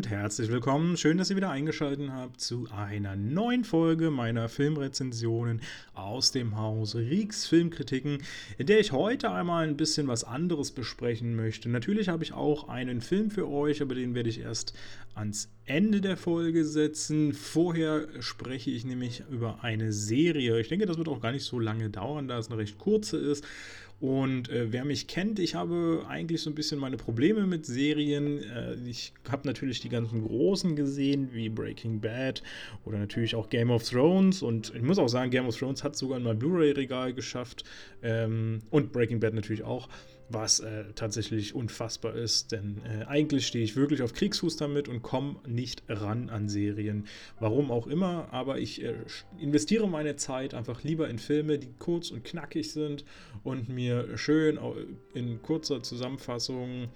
und herzlich willkommen. Schön, dass ihr wieder eingeschaltet habt zu einer neuen Folge meiner Filmrezensionen aus dem Haus Rieks Filmkritiken, in der ich heute einmal ein bisschen was anderes besprechen möchte. Natürlich habe ich auch einen Film für euch, aber den werde ich erst ans Ende der Folge setzen. Vorher spreche ich nämlich über eine Serie. Ich denke, das wird auch gar nicht so lange dauern, da es eine recht kurze ist. Und äh, wer mich kennt, ich habe eigentlich so ein bisschen meine Probleme mit Serien. Äh, ich habe natürlich die ganzen großen gesehen, wie Breaking Bad oder natürlich auch Game of Thrones. Und ich muss auch sagen, Game of Thrones hat sogar in mein Blu-ray-Regal geschafft. Ähm, und Breaking Bad natürlich auch was äh, tatsächlich unfassbar ist, denn äh, eigentlich stehe ich wirklich auf Kriegsfuß damit und komme nicht ran an Serien. Warum auch immer, aber ich äh, investiere meine Zeit einfach lieber in Filme, die kurz und knackig sind und mir schön in kurzer Zusammenfassung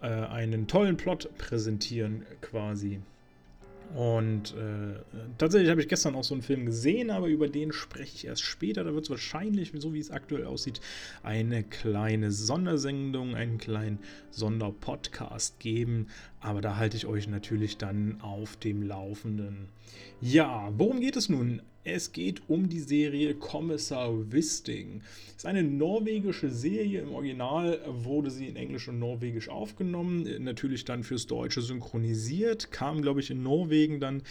äh, einen tollen Plot präsentieren quasi. Und äh, tatsächlich habe ich gestern auch so einen Film gesehen, aber über den spreche ich erst später. Da wird es wahrscheinlich, so wie es aktuell aussieht, eine kleine Sondersendung, einen kleinen Sonderpodcast geben. Aber da halte ich euch natürlich dann auf dem Laufenden. Ja, worum geht es nun? Es geht um die Serie Kommissar Wisting. Ist eine norwegische Serie. Im Original wurde sie in Englisch und Norwegisch aufgenommen. Natürlich dann fürs Deutsche synchronisiert. Kam, glaube ich, in Norwegen dann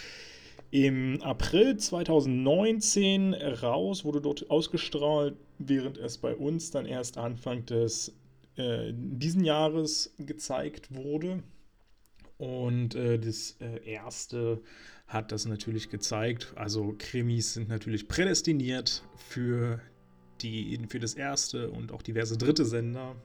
im April 2019 raus, wurde dort ausgestrahlt, während es bei uns dann erst Anfang des äh, diesen Jahres gezeigt wurde. Und äh, das äh, erste hat das natürlich gezeigt. Also Krimis sind natürlich prädestiniert für, die, für das erste und auch diverse dritte Sender.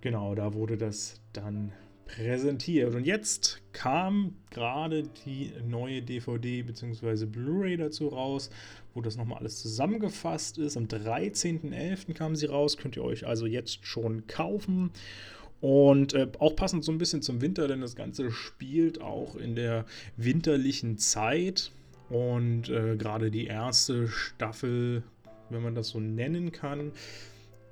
Genau, da wurde das dann präsentiert. Und jetzt kam gerade die neue DVD bzw. Blu-ray dazu raus, wo das nochmal alles zusammengefasst ist. Am 13.11. kam sie raus, könnt ihr euch also jetzt schon kaufen. Und äh, auch passend so ein bisschen zum Winter, denn das Ganze spielt auch in der winterlichen Zeit. Und äh, gerade die erste Staffel, wenn man das so nennen kann,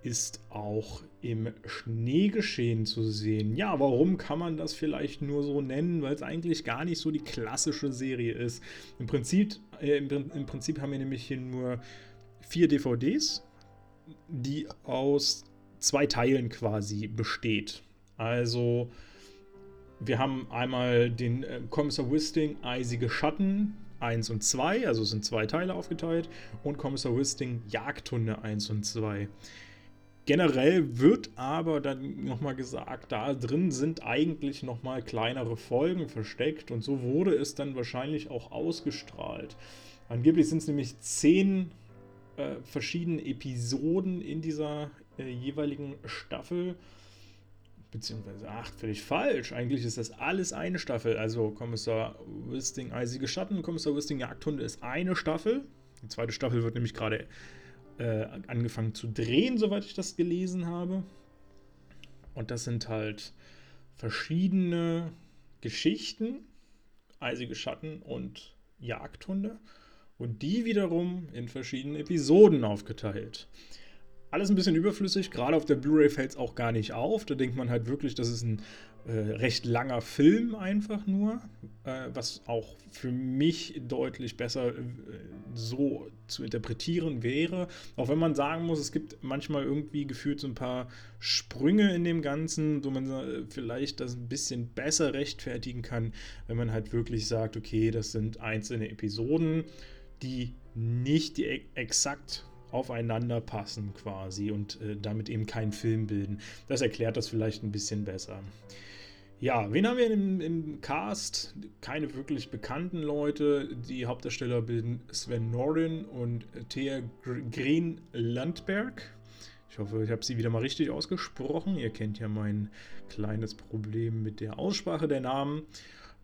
ist auch im Schneegeschehen zu sehen. Ja, warum kann man das vielleicht nur so nennen? Weil es eigentlich gar nicht so die klassische Serie ist. Im Prinzip, äh, im, im Prinzip haben wir nämlich hier nur vier DVDs, die aus zwei Teilen quasi besteht. Also wir haben einmal den äh, Kommissar Wisting Eisige Schatten 1 und 2, also sind zwei Teile aufgeteilt, und Kommissar Wisting Jagdhunde 1 und 2. Generell wird aber dann nochmal gesagt, da drin sind eigentlich nochmal kleinere Folgen versteckt und so wurde es dann wahrscheinlich auch ausgestrahlt. Angeblich sind es nämlich zehn äh, verschiedene Episoden in dieser äh, jeweiligen Staffel. Beziehungsweise, ach, völlig falsch. Eigentlich ist das alles eine Staffel. Also Kommissar Wisting Eisige Schatten, Kommissar Wisting Jagdhunde ist eine Staffel. Die zweite Staffel wird nämlich gerade äh, angefangen zu drehen, soweit ich das gelesen habe. Und das sind halt verschiedene Geschichten, Eisige Schatten und Jagdhunde. Und die wiederum in verschiedene Episoden aufgeteilt. Alles ein bisschen überflüssig, gerade auf der Blu-ray fällt es auch gar nicht auf. Da denkt man halt wirklich, das ist ein äh, recht langer Film einfach nur, äh, was auch für mich deutlich besser äh, so zu interpretieren wäre. Auch wenn man sagen muss, es gibt manchmal irgendwie gefühlt so ein paar Sprünge in dem Ganzen, wo man vielleicht das ein bisschen besser rechtfertigen kann, wenn man halt wirklich sagt, okay, das sind einzelne Episoden, die nicht die exakt aufeinander passen quasi und äh, damit eben keinen Film bilden. Das erklärt das vielleicht ein bisschen besser. Ja, wen haben wir im, im Cast? Keine wirklich bekannten Leute. Die Hauptdarsteller bilden Sven Norin und Thea Green Landberg. Ich hoffe, ich habe sie wieder mal richtig ausgesprochen. Ihr kennt ja mein kleines Problem mit der Aussprache der Namen.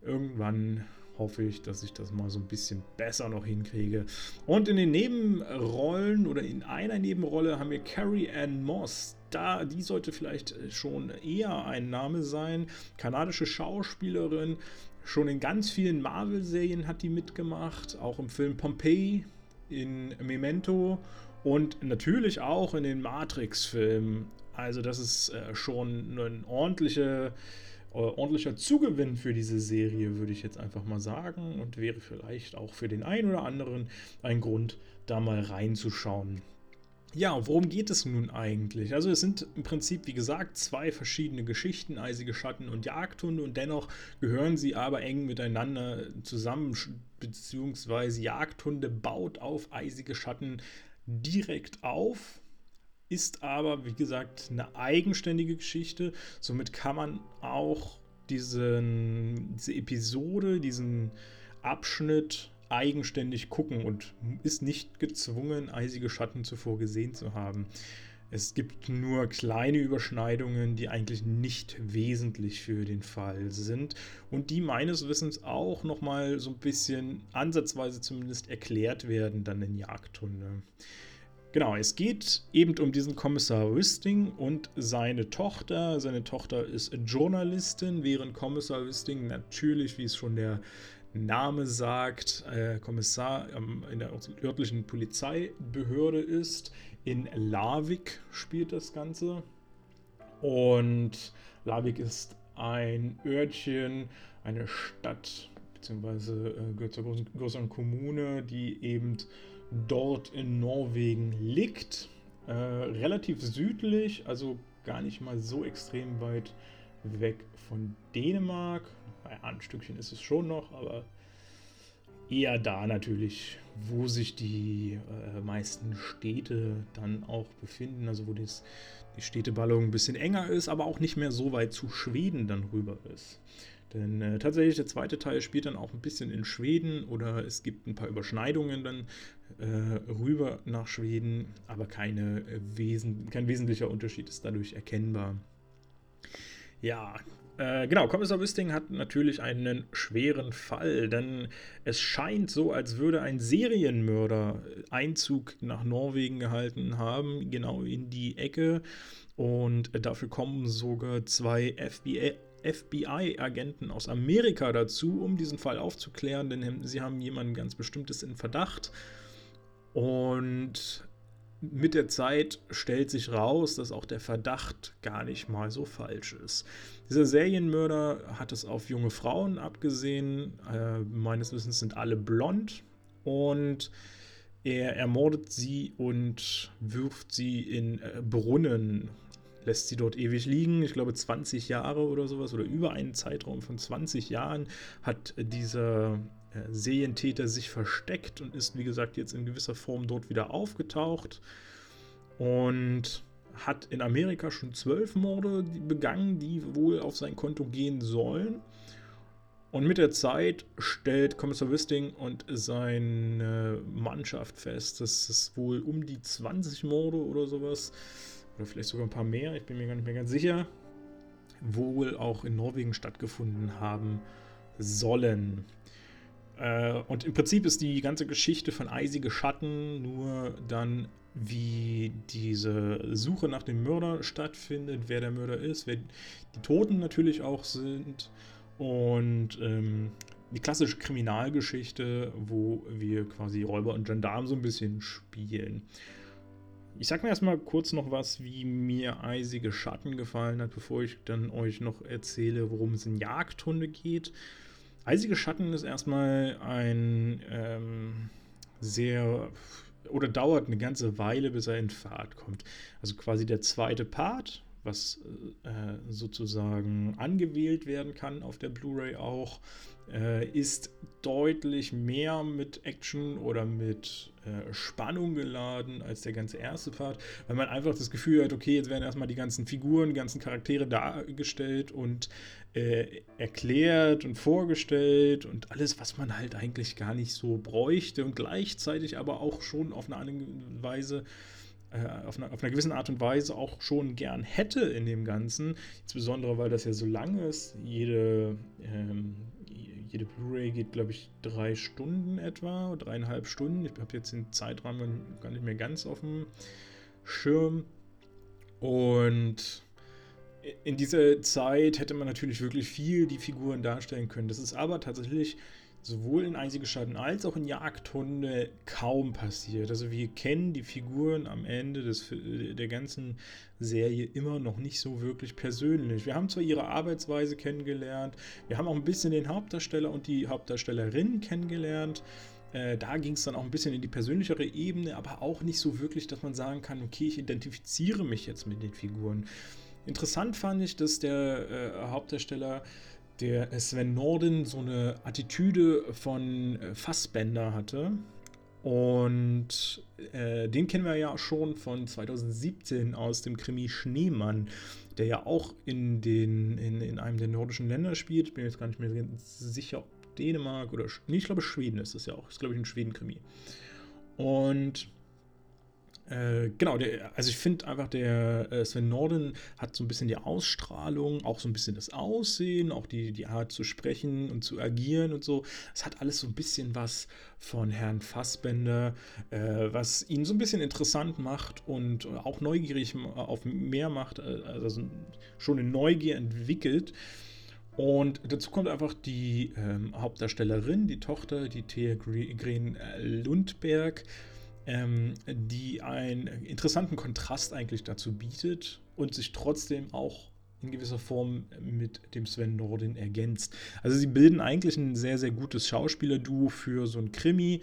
Irgendwann hoffe ich, dass ich das mal so ein bisschen besser noch hinkriege. Und in den Nebenrollen oder in einer Nebenrolle haben wir Carrie Ann Moss. Da, die sollte vielleicht schon eher ein Name sein. Kanadische Schauspielerin. Schon in ganz vielen Marvel-Serien hat die mitgemacht. Auch im Film Pompeii, in Memento und natürlich auch in den Matrix-Filmen. Also das ist äh, schon eine ordentliche ordentlicher Zugewinn für diese Serie, würde ich jetzt einfach mal sagen. Und wäre vielleicht auch für den einen oder anderen ein Grund, da mal reinzuschauen. Ja, worum geht es nun eigentlich? Also es sind im Prinzip, wie gesagt, zwei verschiedene Geschichten, eisige Schatten und Jagdhunde und dennoch gehören sie aber eng miteinander zusammen, beziehungsweise Jagdhunde baut auf eisige Schatten direkt auf, ist aber, wie gesagt, eine eigenständige Geschichte. Somit kann man auch diesen, diese Episode, diesen Abschnitt eigenständig gucken und ist nicht gezwungen, eisige Schatten zuvor gesehen zu haben. Es gibt nur kleine Überschneidungen, die eigentlich nicht wesentlich für den Fall sind und die meines Wissens auch nochmal so ein bisschen ansatzweise zumindest erklärt werden dann in Jagdhunde. Genau, es geht eben um diesen Kommissar Wisting und seine Tochter. Seine Tochter ist Journalistin, während Kommissar Wisting natürlich, wie es schon der Name sagt, äh, Kommissar ähm, in der örtlichen Polizeibehörde ist. In Larvik spielt das Ganze. Und Larvik ist ein Örtchen, eine Stadt, beziehungsweise äh, gehört zur größeren Kommune, die eben dort in Norwegen liegt. Äh, relativ südlich, also gar nicht mal so extrem weit weg von Dänemark. Naja, ein Stückchen ist es schon noch, aber eher da natürlich, wo sich die äh, meisten Städte dann auch befinden, also wo das, die Städteballung ein bisschen enger ist, aber auch nicht mehr so weit zu Schweden dann rüber ist. Denn äh, tatsächlich der zweite Teil spielt dann auch ein bisschen in Schweden oder es gibt ein paar Überschneidungen dann äh, rüber nach Schweden, aber keine, äh, wesen kein wesentlicher Unterschied ist dadurch erkennbar. Ja, äh, genau, Kommissar Wisting hat natürlich einen schweren Fall, denn es scheint so, als würde ein Serienmörder Einzug nach Norwegen gehalten haben, genau in die Ecke. Und dafür kommen sogar zwei FBI, FBI-Agenten aus Amerika dazu, um diesen Fall aufzuklären, denn sie haben jemanden ganz Bestimmtes in Verdacht. Und mit der Zeit stellt sich raus, dass auch der Verdacht gar nicht mal so falsch ist. Dieser Serienmörder hat es auf junge Frauen abgesehen. Äh, meines Wissens sind alle blond. Und er ermordet sie und wirft sie in äh, Brunnen, lässt sie dort ewig liegen. Ich glaube 20 Jahre oder sowas oder über einen Zeitraum von 20 Jahren hat dieser äh, Serientäter sich versteckt und ist, wie gesagt, jetzt in gewisser Form dort wieder aufgetaucht und hat in Amerika schon zwölf Morde begangen, die wohl auf sein Konto gehen sollen. Und mit der Zeit stellt Kommissar Wisting und seine Mannschaft fest, dass es wohl um die 20 Morde oder sowas, oder vielleicht sogar ein paar mehr, ich bin mir gar nicht mehr ganz sicher, wohl auch in Norwegen stattgefunden haben sollen. Äh, und im Prinzip ist die ganze Geschichte von Eisige Schatten nur dann, wie diese Suche nach dem Mörder stattfindet, wer der Mörder ist, wer die Toten natürlich auch sind und ähm, die klassische Kriminalgeschichte, wo wir quasi Räuber und Gendarm so ein bisschen spielen. Ich sag mir erstmal kurz noch was, wie mir Eisige Schatten gefallen hat, bevor ich dann euch noch erzähle, worum es in Jagdhunde geht. Eisige Schatten ist erstmal ein ähm, sehr oder dauert eine ganze Weile, bis er in Fahrt kommt. Also quasi der zweite Part, was äh, sozusagen angewählt werden kann auf der Blu-ray auch, äh, ist deutlich mehr mit Action oder mit äh, Spannung geladen als der ganze erste Part, weil man einfach das Gefühl hat, okay, jetzt werden erstmal die ganzen Figuren, die ganzen Charaktere dargestellt und äh, erklärt und vorgestellt und alles, was man halt eigentlich gar nicht so bräuchte und gleichzeitig aber auch schon auf eine andere Weise auf, eine, auf einer gewissen Art und Weise auch schon gern hätte in dem Ganzen. Insbesondere, weil das ja so lang ist. Jede, ähm, jede Blu-ray geht, glaube ich, drei Stunden etwa, dreieinhalb Stunden. Ich habe jetzt den Zeitrahmen gar nicht mehr ganz auf dem Schirm. Und in dieser Zeit hätte man natürlich wirklich viel die Figuren darstellen können. Das ist aber tatsächlich sowohl in Einzigeschatten als auch in Jagdhunde kaum passiert. Also wir kennen die Figuren am Ende des, der ganzen Serie immer noch nicht so wirklich persönlich. Wir haben zwar ihre Arbeitsweise kennengelernt, wir haben auch ein bisschen den Hauptdarsteller und die Hauptdarstellerin kennengelernt. Äh, da ging es dann auch ein bisschen in die persönlichere Ebene, aber auch nicht so wirklich, dass man sagen kann, okay, ich identifiziere mich jetzt mit den Figuren. Interessant fand ich, dass der äh, Hauptdarsteller der Sven Norden so eine Attitüde von äh, Fassbender hatte. Und äh, den kennen wir ja schon von 2017 aus dem Krimi Schneemann, der ja auch in, den, in, in einem der nordischen Länder spielt. Bin jetzt gar nicht mehr sicher, ob Dänemark oder. Nee, ich glaube, Schweden ist es ja auch. Ist, glaube ich, ein Schweden-Krimi. Und äh, genau, der, also ich finde einfach, der äh, Sven Norden hat so ein bisschen die Ausstrahlung, auch so ein bisschen das Aussehen, auch die, die Art zu sprechen und zu agieren und so. Es hat alles so ein bisschen was von Herrn Fassbender, äh, was ihn so ein bisschen interessant macht und auch neugierig auf mehr macht, äh, also schon eine Neugier entwickelt. Und dazu kommt einfach die ähm, Hauptdarstellerin, die Tochter, die Thea Green Lundberg ähm, die einen interessanten Kontrast eigentlich dazu bietet und sich trotzdem auch in gewisser Form mit dem Sven Nordin ergänzt. Also sie bilden eigentlich ein sehr, sehr gutes Schauspielerduo für so ein Krimi.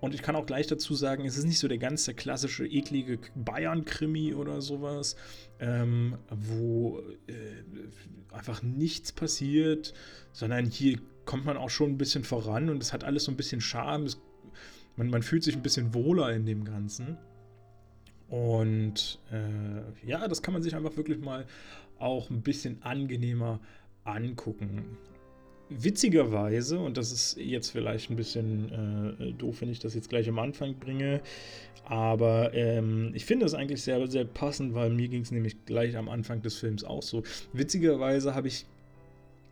Und ich kann auch gleich dazu sagen, es ist nicht so der ganze klassische, eklige Bayern-Krimi oder sowas, ähm, wo äh, einfach nichts passiert, sondern hier kommt man auch schon ein bisschen voran und es hat alles so ein bisschen Charme. Es man, man fühlt sich ein bisschen wohler in dem Ganzen. Und äh, ja, das kann man sich einfach wirklich mal auch ein bisschen angenehmer angucken. Witzigerweise, und das ist jetzt vielleicht ein bisschen äh, doof, wenn ich das jetzt gleich am Anfang bringe, aber ähm, ich finde das eigentlich sehr, sehr passend, weil mir ging es nämlich gleich am Anfang des Films auch so. Witzigerweise habe ich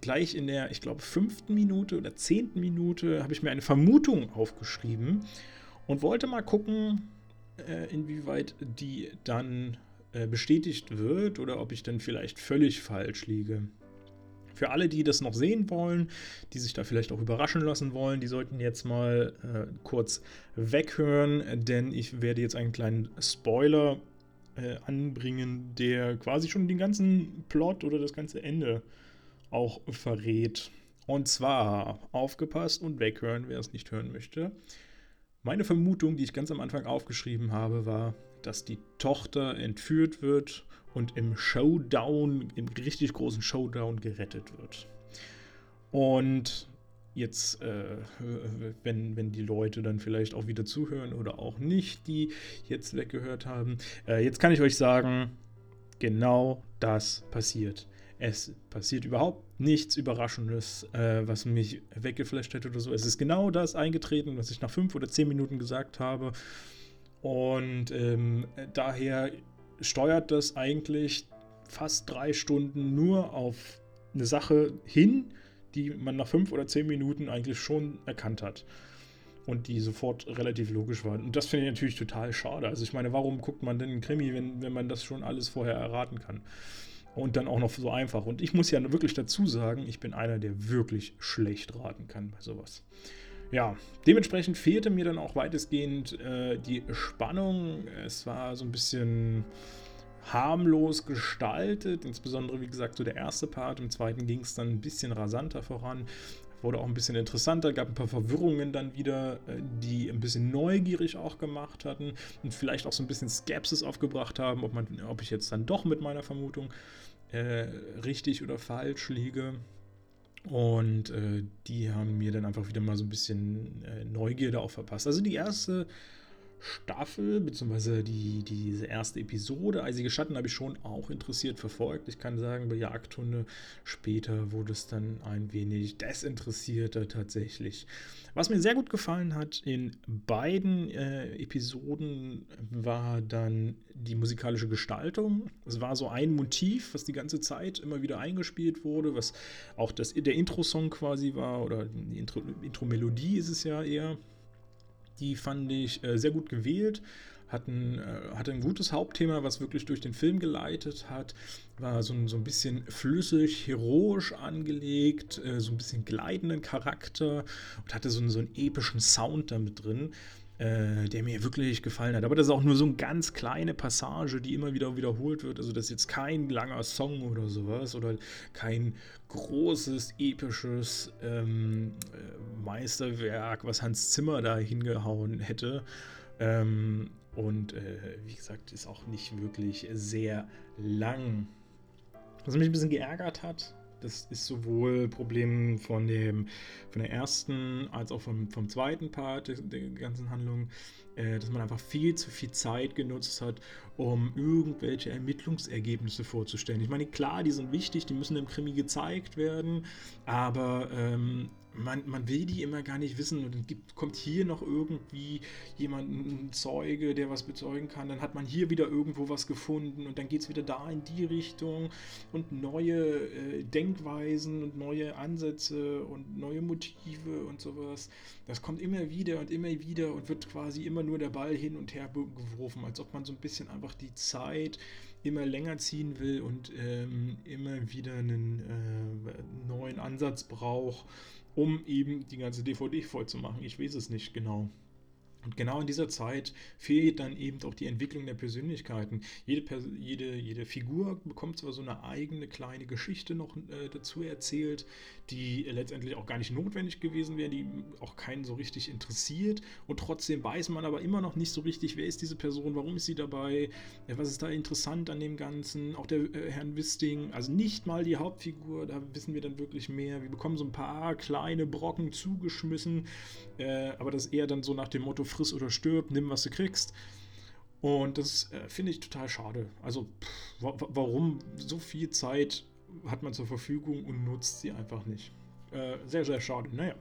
gleich in der, ich glaube, fünften Minute oder zehnten Minute habe ich mir eine Vermutung aufgeschrieben und wollte mal gucken, äh, inwieweit die dann äh, bestätigt wird oder ob ich dann vielleicht völlig falsch liege. Für alle, die das noch sehen wollen, die sich da vielleicht auch überraschen lassen wollen, die sollten jetzt mal äh, kurz weghören, denn ich werde jetzt einen kleinen Spoiler äh, anbringen, der quasi schon den ganzen Plot oder das ganze Ende äh, auch verrät. Und zwar aufgepasst und weghören, wer es nicht hören möchte. Meine Vermutung, die ich ganz am Anfang aufgeschrieben habe, war, dass die Tochter entführt wird und im Showdown, im richtig großen Showdown gerettet wird. Und jetzt, äh, wenn, wenn die Leute dann vielleicht auch wieder zuhören oder auch nicht, die jetzt weggehört haben, äh, jetzt kann ich euch sagen, genau das passiert. Es passiert überhaupt nichts Überraschendes, äh, was mich weggeflasht hätte oder so. Es ist genau das eingetreten, was ich nach fünf oder zehn Minuten gesagt habe. Und ähm, daher steuert das eigentlich fast drei Stunden nur auf eine Sache hin, die man nach fünf oder zehn Minuten eigentlich schon erkannt hat. Und die sofort relativ logisch war. Und das finde ich natürlich total schade. Also ich meine, warum guckt man denn einen Krimi, wenn, wenn man das schon alles vorher erraten kann? Und dann auch noch so einfach. Und ich muss ja wirklich dazu sagen, ich bin einer, der wirklich schlecht raten kann bei sowas. Ja, dementsprechend fehlte mir dann auch weitestgehend äh, die Spannung. Es war so ein bisschen harmlos gestaltet, insbesondere wie gesagt so der erste Part. Im zweiten ging es dann ein bisschen rasanter voran wurde auch ein bisschen interessanter, gab ein paar Verwirrungen dann wieder, äh, die ein bisschen neugierig auch gemacht hatten und vielleicht auch so ein bisschen Skepsis aufgebracht haben, ob, man, ob ich jetzt dann doch mit meiner Vermutung äh, richtig oder falsch liege. Und äh, die haben mir dann einfach wieder mal so ein bisschen äh, Neugierde auch verpasst. Also die erste Staffel, beziehungsweise die, diese erste Episode, Eisige Schatten, habe ich schon auch interessiert verfolgt. Ich kann sagen, bei Jagdhunde später wurde es dann ein wenig desinteressierter tatsächlich. Was mir sehr gut gefallen hat in beiden äh, Episoden war dann die musikalische Gestaltung. Es war so ein Motiv, was die ganze Zeit immer wieder eingespielt wurde, was auch das, der Intro-Song quasi war, oder die Intro-Melodie ist es ja eher Die fand ich äh, sehr gut gewählt hatten, äh, hatte ein gutes Hauptthema, was wirklich durch den Film geleitet hat, war so ein, so ein bisschen flüssig, heroisch angelegt, äh, so ein bisschen gleitenden Charakter und hatte so, so einen epischen Sound damit drin, äh, der mir wirklich gefallen hat. Aber das ist auch nur so eine ganz kleine Passage, die immer wieder wiederholt wird. Also das ist jetzt kein langer Song oder sowas oder kein großes, episches ähm, äh, Meisterwerk, was Hans Zimmer da hingehauen hätte. Ähm, und äh, wie gesagt, ist auch nicht wirklich sehr lang. Was mich ein bisschen geärgert hat, das ist sowohl Problem von, dem, von der ersten als auch vom, vom zweiten Part der, der ganzen Handlung, äh, dass man einfach viel zu viel Zeit genutzt hat, um irgendwelche Ermittlungsergebnisse vorzustellen. Ich meine, klar, die sind wichtig, die müssen im Krimi gezeigt werden, aber ähm, man, man will die immer gar nicht wissen und dann gibt, kommt hier noch irgendwie jemand, ein Zeuge, der was bezeugen kann, dann hat man hier wieder irgendwo was gefunden und dann geht es wieder da in die Richtung und neue äh, Denkweisen und neue Ansätze und neue Motive und sowas. Das kommt immer wieder und immer wieder und wird quasi immer nur der Ball hin und her geworfen, als ob man so ein bisschen einfach die Zeit immer länger ziehen will und ähm, immer wieder einen äh, neuen Ansatz braucht um eben die ganze DVD voll zu machen. Ich weiß es nicht genau. Und genau in dieser Zeit fehlt dann eben auch die Entwicklung der Persönlichkeiten. Jede, jede, jede Figur bekommt zwar so eine eigene kleine Geschichte noch äh, dazu erzählt, die letztendlich auch gar nicht notwendig gewesen wäre, die auch keinen so richtig interessiert. Und trotzdem weiß man aber immer noch nicht so richtig, wer ist diese Person, warum ist sie dabei, äh, was ist da interessant an dem Ganzen. Auch der äh, Herrn Wisting, also nicht mal die Hauptfigur, da wissen wir dann wirklich mehr. Wir bekommen so ein paar kleine Brocken zugeschmissen, äh, aber das eher dann so nach dem Motto, friss oder stirb, nimm, was du kriegst. Und das äh, finde ich total schade. Also, pff, warum so viel Zeit hat man zur Verfügung und nutzt sie einfach nicht? Äh, sehr, sehr schade. Naja.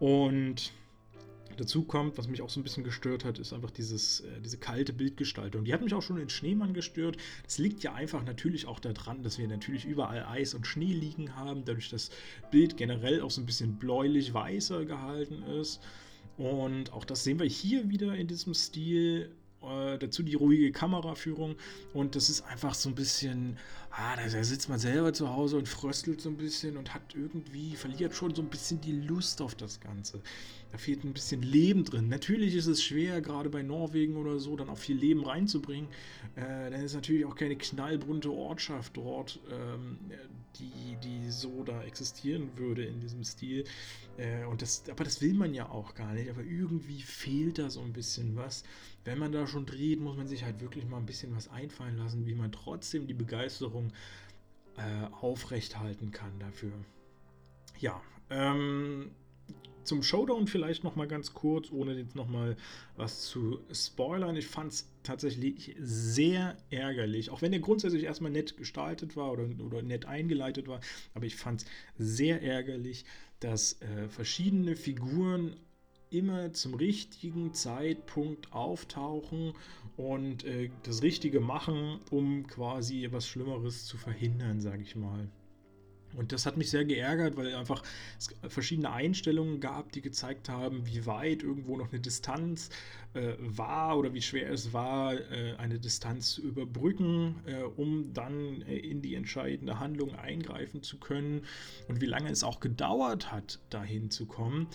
Und dazu kommt, was mich auch so ein bisschen gestört hat, ist einfach dieses, äh, diese kalte Bildgestaltung. Die hat mich auch schon in Schneemann gestört. Das liegt ja einfach natürlich auch daran, dass wir natürlich überall Eis und Schnee liegen haben, dadurch das Bild generell auch so ein bisschen bläulich-weißer gehalten ist. Und auch das sehen wir hier wieder in diesem Stil. Äh, dazu die ruhige Kameraführung. Und das ist einfach so ein bisschen, ah, da, da, sitzt man selber zu Hause und fröstelt so ein bisschen und hat irgendwie, verliert schon so ein bisschen die Lust auf das Ganze. Da fehlt ein bisschen Leben drin. Natürlich ist es schwer, gerade bei Norwegen oder so, dann auch viel Leben reinzubringen. Äh, dann ist natürlich auch keine knallbunte Ortschaft dort, ähm, die, die so da existieren würde in diesem Stil. Äh, und das, aber das will man ja auch gar nicht. Aber irgendwie fehlt da so ein bisschen was. Wenn man da schon dreht, muss man sich halt wirklich mal ein bisschen was einfallen lassen, wie man trotzdem die Begeisterung äh, aufrechthalten kann dafür. Ja, ähm, zum Showdown vielleicht noch mal ganz kurz, ohne jetzt noch mal was zu spoilern. Ich fand es tatsächlich sehr ärgerlich, auch wenn der grundsätzlich erstmal nett gestaltet war oder, oder nett eingeleitet war, aber ich fand es sehr ärgerlich, dass äh, verschiedene Figuren immer zum richtigen Zeitpunkt auftauchen und äh, das Richtige machen, um quasi etwas Schlimmeres zu verhindern, sage ich mal. Und das hat mich sehr geärgert, weil einfach es verschiedene Einstellungen gab, die gezeigt haben, wie weit irgendwo noch eine Distanz äh, war oder wie schwer es war, äh, eine Distanz zu überbrücken, äh, um dann äh, in die entscheidende Handlung eingreifen zu können und wie lange es auch gedauert hat, dahin zu kommen.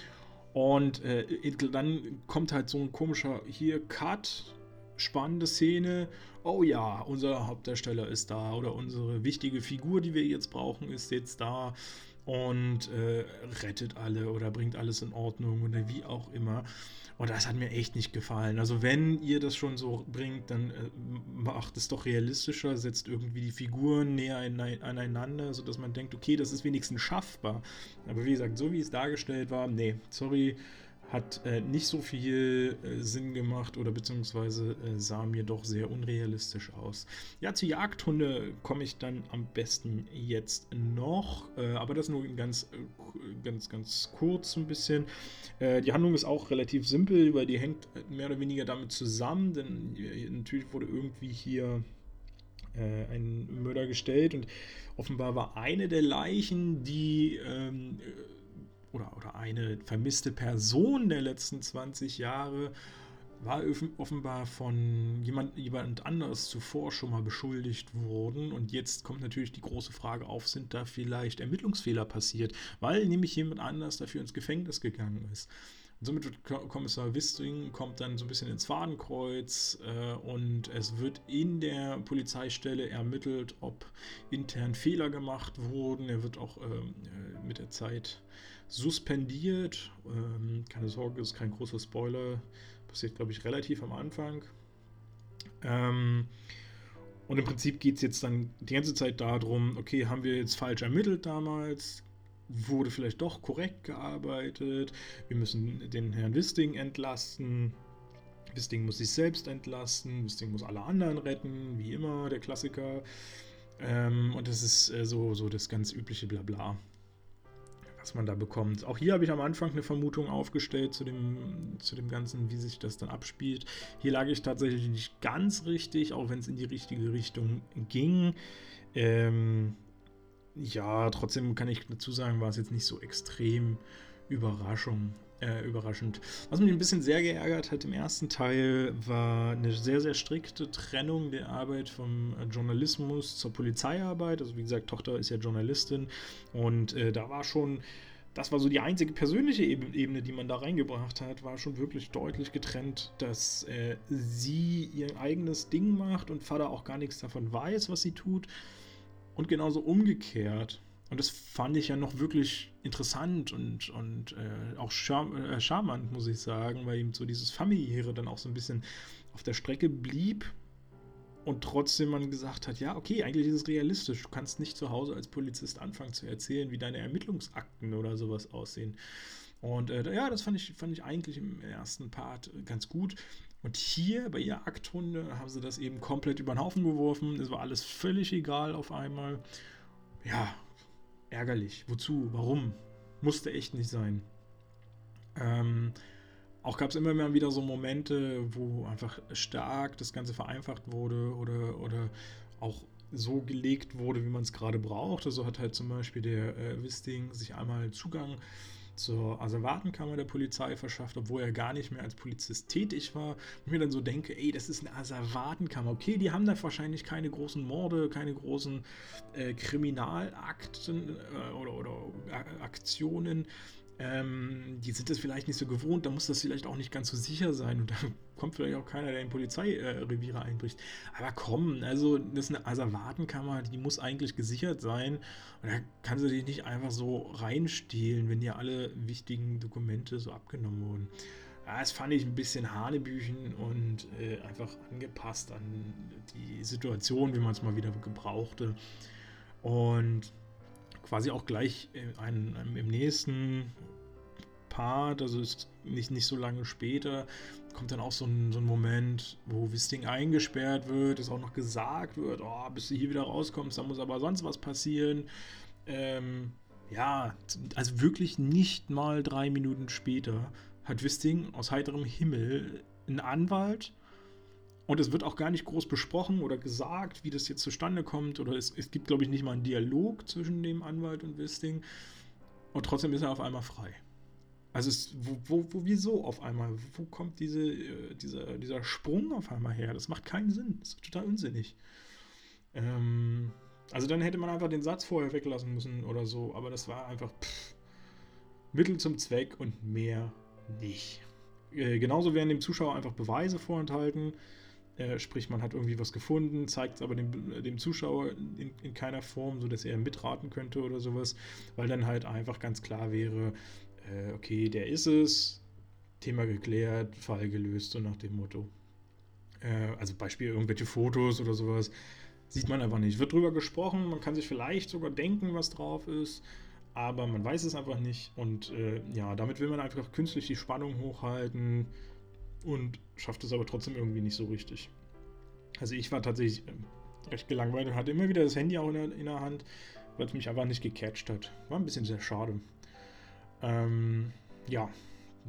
Und äh, dann kommt halt so ein komischer hier Cut, spannende Szene. Oh ja, unser Hauptdarsteller ist da oder unsere wichtige Figur, die wir jetzt brauchen, ist jetzt da und äh, rettet alle oder bringt alles in Ordnung oder wie auch immer. Und das hat mir echt nicht gefallen. Also wenn ihr das schon so bringt, dann äh, macht es doch realistischer, setzt irgendwie die Figuren näher aneinander, sodass man denkt, okay, das ist wenigstens schaffbar. Aber wie gesagt, so wie es dargestellt war, nee, sorry, hat äh, nicht so viel äh, Sinn gemacht oder beziehungsweise äh, sah mir doch sehr unrealistisch aus. Ja, zu Jagdhunde komme ich dann am besten jetzt noch, äh, aber das nur ganz, äh, ganz, ganz kurz ein bisschen. Äh, die Handlung ist auch relativ simpel, weil die hängt mehr oder weniger damit zusammen, denn natürlich wurde irgendwie hier ein Mörder gestellt und offenbar war eine der Leichen, die ähm, oder, oder eine vermisste Person der letzten 20 Jahre war offenbar von jemand, jemand anders zuvor schon mal beschuldigt worden. Und jetzt kommt natürlich die große Frage auf, sind da vielleicht Ermittlungsfehler passiert, weil nämlich jemand anders dafür ins Gefängnis gegangen ist. Und somit wird Kommissar Wisting kommt dann so ein bisschen ins Fadenkreuz äh, und es wird in der Polizeistelle ermittelt, ob intern Fehler gemacht wurden. Er wird auch ähm, äh, mit der Zeit suspendiert. Ähm, keine Sorge, ist kein großer Spoiler passiert, glaube ich, relativ am Anfang. Ähm, und im Prinzip geht es jetzt dann die ganze Zeit darum, okay, haben wir jetzt falsch ermittelt damals? Wurde vielleicht doch korrekt gearbeitet? Wir müssen den Herrn Wisting entlasten. Wisting muss sich selbst entlasten. Wisting muss alle anderen retten, wie immer, der Klassiker. Ähm, und das ist äh, so, so das ganz übliche Blabla was man da bekommt. Auch hier habe ich am Anfang eine Vermutung aufgestellt zu dem, zu dem Ganzen, wie sich das dann abspielt. Hier lag ich tatsächlich nicht ganz richtig, auch wenn es in die richtige Richtung ging. Ähm, ja, trotzdem kann ich dazu sagen, war es jetzt nicht so extrem Überraschung, äh, überraschend. Was mich ein bisschen sehr geärgert hat im ersten Teil, war eine sehr, sehr strikte Trennung der Arbeit vom Journalismus zur Polizeiarbeit. Also wie gesagt, Tochter ist ja Journalistin und äh, da war schon das war so die einzige persönliche Ebene, die man da reingebracht hat, war schon wirklich deutlich getrennt, dass äh, sie ihr eigenes Ding macht und Vater auch gar nichts davon weiß, was sie tut. Und genauso umgekehrt. Und das fand ich ja noch wirklich interessant und, und äh, auch charm äh, charmant, muss ich sagen, weil ihm so dieses familiäre dann auch so ein bisschen auf der Strecke blieb und trotzdem man gesagt hat, ja, okay, eigentlich ist es realistisch. Du kannst nicht zu Hause als Polizist anfangen zu erzählen, wie deine Ermittlungsakten oder sowas aussehen. Und äh, ja, das fand ich, fand ich eigentlich im ersten Part ganz gut. Und hier bei ihr Akthunde haben sie das eben komplett über den Haufen geworfen. Es war alles völlig egal auf einmal. Ja, ärgerlich. Wozu? Warum? Musste echt nicht sein. Ähm, auch gab es immer mal wieder so Momente, wo einfach stark das Ganze vereinfacht wurde oder, oder auch so gelegt wurde, wie man es gerade braucht. Also hat halt zum Beispiel der äh, Wisting sich einmal Zugang zur Asservatenkammer der Polizei verschafft, obwohl er gar nicht mehr als Polizist tätig war. Und mir dann so denke, ey, das ist eine Asservatenkammer. Okay, die haben da wahrscheinlich keine großen Morde, keine großen äh, Kriminalakten äh, oder, oder Aktionen ähm, die sind das vielleicht nicht so gewohnt, da muss das vielleicht auch nicht ganz so sicher sein und da kommt vielleicht auch keiner, der in Polizeireviere äh, einbricht. Aber komm, also das ist eine Asservatenkammer, die muss eigentlich gesichert sein und da kannst du dich nicht einfach so reinstehlen, wenn dir alle wichtigen Dokumente so abgenommen wurden. das fand ich ein bisschen Hanebüchen und äh, einfach angepasst an die Situation, wie man es mal wieder gebrauchte. Und quasi auch gleich ein, im nächsten Part, also ist nicht, nicht so lange später, kommt dann auch so ein, so ein Moment, wo Wisting eingesperrt wird, es auch noch gesagt wird, oh, bis du hier wieder rauskommst, da muss aber sonst was passieren. Ähm, ja, also wirklich nicht mal drei Minuten später hat Wisting aus heiterem Himmel einen Anwalt und es wird auch gar nicht groß besprochen oder gesagt, wie das jetzt zustande kommt. Oder es, es gibt, glaube ich, nicht mal einen Dialog zwischen dem Anwalt und Wisting. Und trotzdem ist er auf einmal frei. Also es, wo, wo, wo, wieso auf einmal? Wo kommt diese, äh, dieser, dieser Sprung auf einmal her? Das macht keinen Sinn. Das ist total unsinnig. Ähm, also dann hätte man einfach den Satz vorher weglassen müssen oder so. Aber das war einfach pff, Mittel zum Zweck und mehr nicht. Äh, genauso werden dem Zuschauer einfach Beweise vorenthalten. Äh, sprich, man hat irgendwie was gefunden, zeigt es aber dem, dem Zuschauer in, in, keiner Form, sodass er mitraten könnte oder sowas, weil dann halt einfach ganz klar wäre, äh, okay, der ist es, Thema geklärt, Fall gelöst, so nach dem Motto. Äh, also Beispiel irgendwelche Fotos oder sowas, sieht man einfach nicht. Wird drüber gesprochen, man kann sich vielleicht sogar denken, was drauf ist, aber man weiß es einfach nicht. Und äh, ja, damit will man einfach künstlich die Spannung hochhalten und schafft es aber trotzdem irgendwie nicht so richtig. Also ich war tatsächlich äh, recht gelangweilt und hatte immer wieder das Handy auch in der, in der Hand, weil es mich einfach nicht gecatcht hat. War ein bisschen sehr schade. Ähm, ja,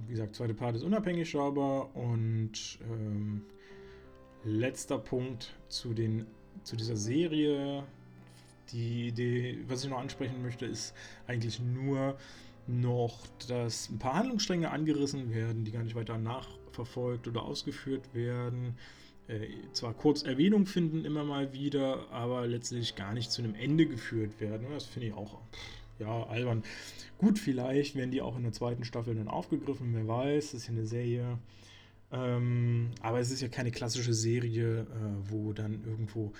wie gesagt, zweite Part ist unabhängig schaubar und ähm, letzter Punkt zu, den, zu dieser Serie. Die Idee, was ich noch ansprechen möchte, ist eigentlich nur, noch, dass ein paar Handlungsstränge angerissen werden, die gar nicht weiter nachverfolgt oder ausgeführt werden. Äh, zwar kurz Erwähnung finden immer mal wieder, aber letztlich gar nicht zu einem Ende geführt werden. Das finde ich auch ja, albern. Gut, vielleicht werden die auch in der zweiten Staffel dann aufgegriffen, wer weiß, das ist ja eine Serie. Ähm, aber es ist ja keine klassische Serie, äh, wo dann irgendwo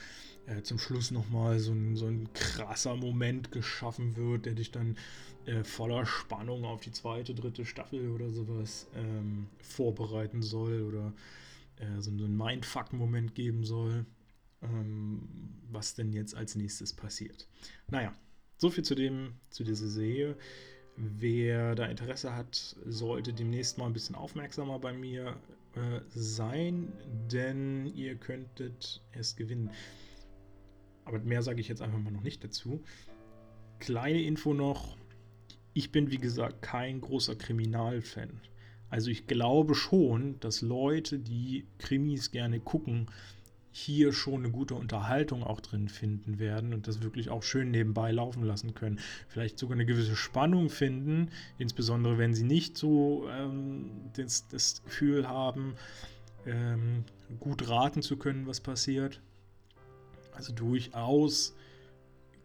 äh, zum Schluss nochmal so ein, so ein krasser Moment geschaffen wird, der dich dann äh, voller Spannung auf die zweite, dritte Staffel oder sowas ähm, vorbereiten soll oder äh, so, so einen Mindfuck-Moment geben soll, ähm, was denn jetzt als nächstes passiert. Naja, so viel zu zu dieser Serie. Wer da Interesse hat, sollte demnächst mal ein bisschen aufmerksamer bei mir äh, sein, denn ihr könntet es gewinnen. Aber mehr sage ich jetzt einfach mal noch nicht dazu. Kleine Info noch. Ich bin, wie gesagt, kein großer Kriminalfan. Also ich glaube schon, dass Leute, die Krimis gerne gucken, hier schon eine gute Unterhaltung auch drin finden werden und das wirklich auch schön nebenbei laufen lassen können. Vielleicht sogar eine gewisse Spannung finden, insbesondere wenn sie nicht so ähm, das, das, Gefühl haben, ähm, gut raten zu können, was passiert. Also durchaus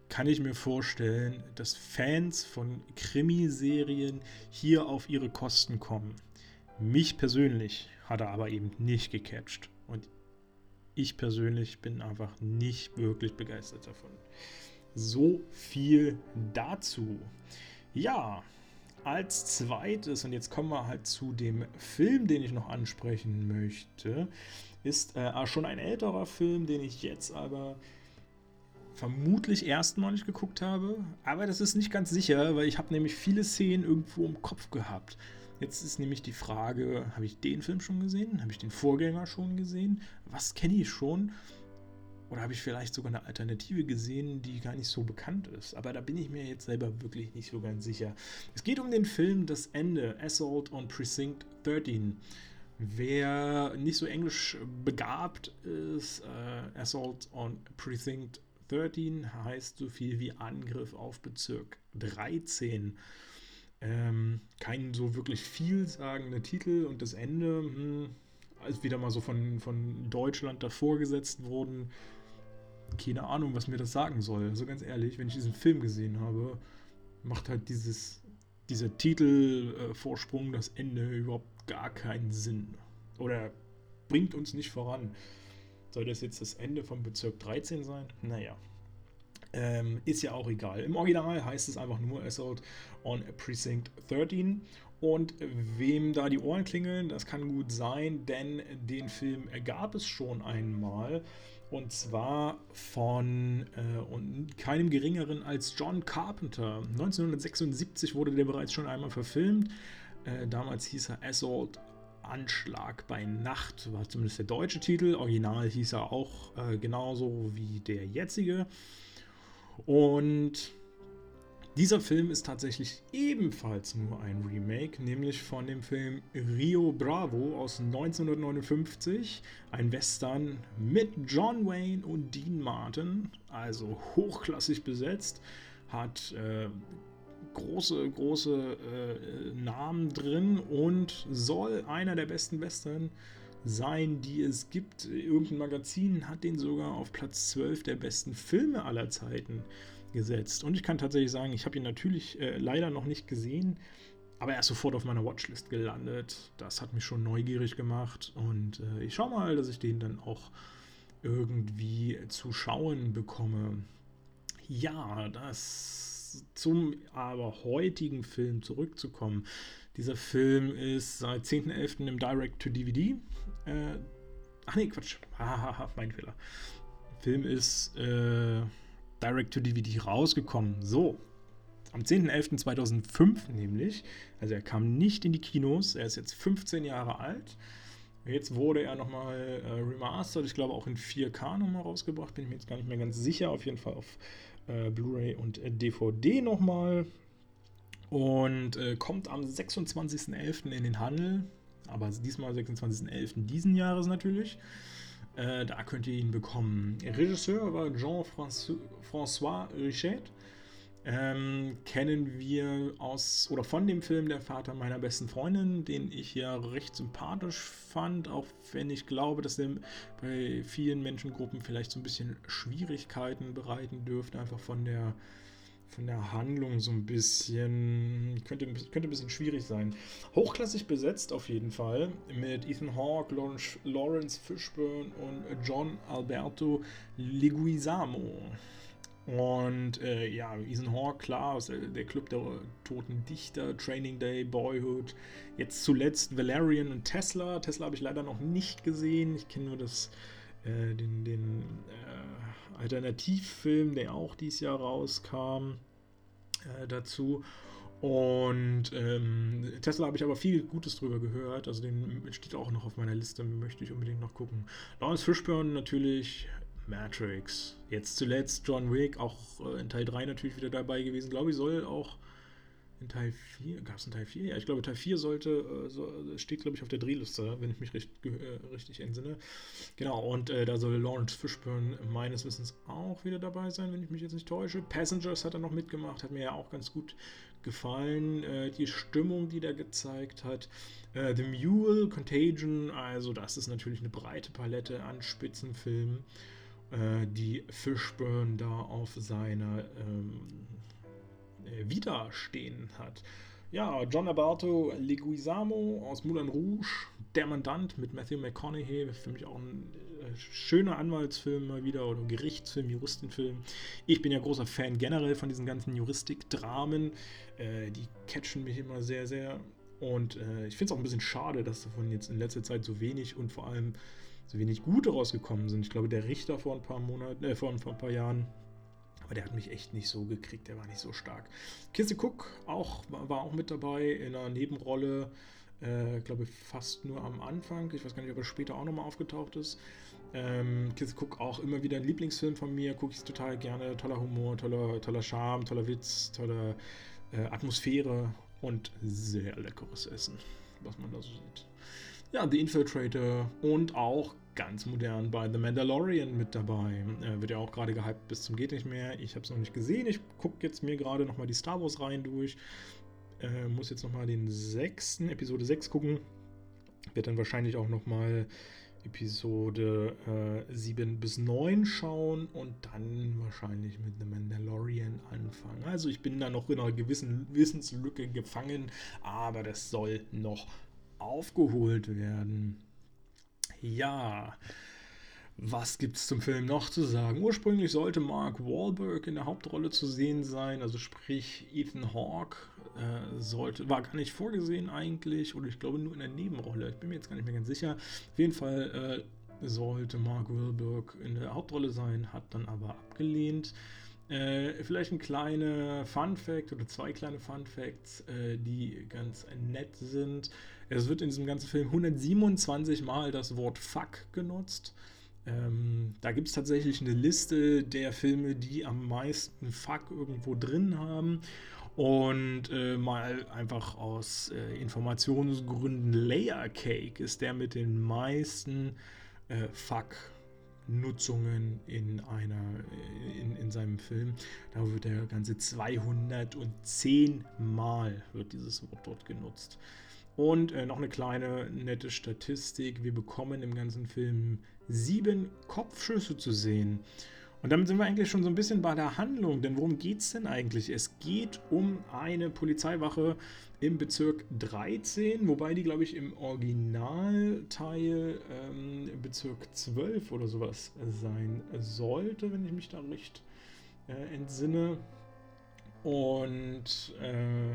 kann ich mir vorstellen, dass Fans von Krimiserien hier auf ihre Kosten kommen. Mich persönlich hat er aber eben nicht gecatcht. Und ich persönlich bin einfach nicht wirklich begeistert davon. So viel dazu. Ja, als zweites, und jetzt kommen wir halt zu dem Film, den ich noch ansprechen möchte, ist äh, schon ein älterer Film, den ich jetzt aber vermutlich erstmalig geguckt habe. Aber das ist nicht ganz sicher, weil ich habe nämlich viele Szenen irgendwo im Kopf gehabt. Jetzt ist nämlich die Frage, habe ich den Film schon gesehen? Habe ich den Vorgänger schon gesehen? Was kenne ich schon? Oder habe ich vielleicht sogar eine Alternative gesehen, die gar nicht so bekannt ist? Aber da bin ich mir jetzt selber wirklich nicht so ganz sicher. Es geht um den Film Das Ende, Assault on Precinct 13. Wer nicht so englisch begabt ist, äh, Assault on Precinct 13 heißt so viel wie Angriff auf Bezirk 13. Ähm, kein so wirklich vielsagender Titel und das Ende hm, ist wieder mal so von, von Deutschland davor gesetzt worden. Keine Ahnung, was mir das sagen soll. Also ganz ehrlich, wenn ich diesen Film gesehen habe, macht halt dieses, dieser Titelvorsprung, äh, das Ende überhaupt gar keinen Sinn. Oder bringt uns nicht voran. Soll das jetzt das Ende vom Bezirk 13 sein? Naja. Ähm, ist ja auch egal. Im Original heißt es einfach nur Assault on Precinct 13. Und wem da die Ohren klingeln, das kann gut sein, denn den Film gab es schon einmal. Und zwar von äh, und keinem geringeren als John Carpenter. 1976 wurde der bereits schon einmal verfilmt. Äh, damals hieß er Assault Anschlag bei Nacht, war zumindest der deutsche Titel. Original hieß er auch äh, genauso wie der jetzige. Und dieser Film ist tatsächlich ebenfalls nur ein Remake, nämlich von dem Film Rio Bravo aus 1959, ein Western mit John Wayne und Dean Martin, also hochklassig besetzt, hat äh, große, große äh, Namen drin und soll einer der besten Western sein, die es gibt. Irgendein Magazin hat den sogar auf Platz 12 der besten Filme aller Zeiten gesetzt. Und ich kann tatsächlich sagen, ich habe ihn natürlich äh, leider noch nicht gesehen, aber er ist sofort auf meiner Watchlist gelandet. Das hat mich schon neugierig gemacht und äh, ich schaue mal, dass ich den dann auch irgendwie zu schauen bekomme. Ja, das zum aber heutigen Film zurückzukommen. Dieser Film ist seit 10.11. im Direct-to-DVD. Äh, ach nee, Quatsch. Mein Fehler. Film ist äh, Direct-to-DVD rausgekommen. So. Am 10.11.2005 nämlich. Also er kam nicht in die Kinos. Er ist jetzt 15 Jahre alt. Jetzt wurde er nochmal äh, remastered. Ich glaube auch in 4K nochmal rausgebracht. Bin ich mir jetzt gar nicht mehr ganz sicher. Auf jeden Fall auf äh, Blu-ray und äh, DVD nochmal und äh, kommt am 26.11. in den Handel, aber diesmal 26.11. diesen Jahres natürlich. Äh, da könnt ihr ihn bekommen. Regisseur war Jean-François Richet. Ähm, kennen wir aus oder von dem Film Der Vater meiner besten Freundin, den ich ja recht sympathisch fand, auch wenn ich glaube, dass der bei vielen Menschengruppen vielleicht so ein bisschen Schwierigkeiten bereiten dürfte, einfach von der von der Handlung so ein bisschen könnte, könnte ein bisschen schwierig sein. Hochklassig besetzt auf jeden Fall mit Ethan Hawke, Lawrence, Fishburne und John Alberto Leguizamo. Und äh, ja, Ethan Hawke, klar, aus der Club der Toten Dichter, Training Day, Boyhood. Jetzt zuletzt Valerian und Tesla. Tesla habe ich leider noch nicht gesehen. Ich kenne nur das, äh, den, den äh, Alternativfilm, der auch dieses Jahr rauskam, äh, dazu. Und ähm, Tesla habe ich aber viel Gutes drüber gehört. Also den steht auch noch auf meiner Liste, möchte ich unbedingt noch gucken. Lawrence Fishburne natürlich Matrix. Jetzt zuletzt John Wick, auch äh, in Teil 3 natürlich wieder dabei gewesen. Glaube ich, soll auch in Teil 4, gab es in Teil 4? Ja, ich glaube, Teil 4 sollte, äh, so, steht, glaube ich, auf der Drehliste, wenn ich mich recht, äh, richtig entsinne. Genau, und äh, da soll Lawrence Fishburne meines Wissens auch wieder dabei sein, wenn ich mich jetzt nicht täusche. Passengers hat er noch mitgemacht, hat mir ja auch ganz gut gefallen. Äh, die Stimmung, die der gezeigt hat. Äh, The Mule, Contagion, also das ist natürlich eine breite Palette an Spitzenfilmen. Äh, die Fishburne da auf seiner ähm, äh, Vita stehen hat. Ja, John Alberto Leguizamo aus Moulin Rouge, Der Mandant mit Matthew McConaughey, für mich auch ein äh, schöner Anwaltsfilm mal wieder oder Gerichtsfilm, Juristenfilm. Ich bin ja großer Fan generell von diesen ganzen Juristikdramen. Äh, die catchen mich immer sehr, sehr. Und äh, ich finde es auch ein bisschen schade, dass davon jetzt in letzter Zeit so wenig und vor allem so wenig gute rausgekommen sind. Ich glaube, der Richter vor ein paar Monaten, äh, vor, vor ein paar Jahren, aber der hat mich echt nicht so gekriegt, der war nicht so stark. Kissy Cook auch, war auch mit dabei in einer Nebenrolle, äh, glaube fast nur am Anfang. Ich weiß gar nicht, ob er später auch nochmal aufgetaucht ist. Ähm, Kissy Cook auch immer wieder ein Lieblingsfilm von mir, gucke ich total gerne. Toller Humor, toller, toller Charme, toller Witz, tolle äh, Atmosphäre und sehr leckeres Essen, was man da so sieht ja, The Infiltrator und auch ganz modern bei The Mandalorian mit dabei. Äh, wird ja auch gerade gehypt bis zum geht nicht mehr. Ich habe es noch nicht gesehen. Ich gucke jetzt mir gerade nochmal die Star Wars Reihen durch. Äh, muss jetzt nochmal den sechsten, Episode 6 gucken. Wird dann wahrscheinlich auch nochmal Episode äh, 7 bis 9 schauen und dann wahrscheinlich mit The Mandalorian anfangen. Also ich bin da noch in einer gewissen Wissenslücke gefangen, aber das soll noch aufgeholt werden. Ja, was gibt es zum Film noch zu sagen? Ursprünglich sollte Mark Wahlberg in der Hauptrolle zu sehen sein, also sprich Ethan Hawke äh, sollte, war gar nicht vorgesehen eigentlich, oder ich glaube nur in der Nebenrolle. Ich bin mir jetzt gar nicht mehr ganz sicher. Auf jeden Fall äh, sollte Mark Wahlberg in der Hauptrolle sein, hat dann aber abgelehnt. Äh, vielleicht ein kleiner Fun Fact oder zwei kleine Fun Facts, äh, die ganz nett sind. Es wird in diesem ganzen Film 127 Mal das Wort Fuck genutzt. Ähm, da gibt es tatsächlich eine Liste der Filme, die am meisten Fuck irgendwo drin haben. Und äh, mal einfach aus äh, Informationsgründen, Layer Cake ist der mit den meisten äh, Fuck Nutzungen in einer in, in seinem Film. Da wird der ganze 210 Mal wird dieses Wort dort genutzt. Und äh, noch eine kleine nette Statistik. Wir bekommen im ganzen Film sieben Kopfschüsse zu sehen. Und damit sind wir eigentlich schon so ein bisschen bei der Handlung. Denn worum geht es denn eigentlich? Es geht um eine Polizeiwache im Bezirk 13, wobei die, glaube ich, im Originalteil ähm, Bezirk 12 oder sowas sein sollte, wenn ich mich da recht äh, entsinne. Und äh,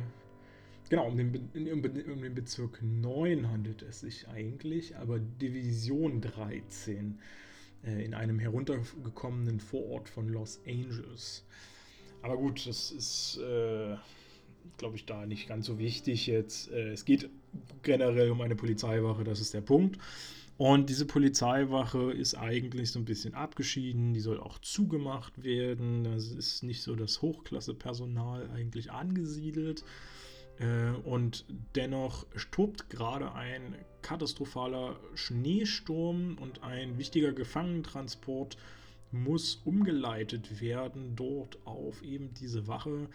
Genau, um den, um, den Bezirk 9 handelt es sich eigentlich, aber Division 13 äh, in einem heruntergekommenen Vorort von Los Angeles. Aber gut, das ist, äh, glaube ich, da nicht ganz so wichtig jetzt. Äh, es geht generell um eine Polizeiwache, das ist der Punkt. Und diese Polizeiwache ist eigentlich so ein bisschen abgeschieden, die soll auch zugemacht werden. Das ist nicht so das Hochklasse-Personal eigentlich angesiedelt. Äh, und dennoch tobt gerade ein katastrophaler Schneesturm und ein wichtiger Gefangenentransport muss umgeleitet werden dort auf eben diese Wache,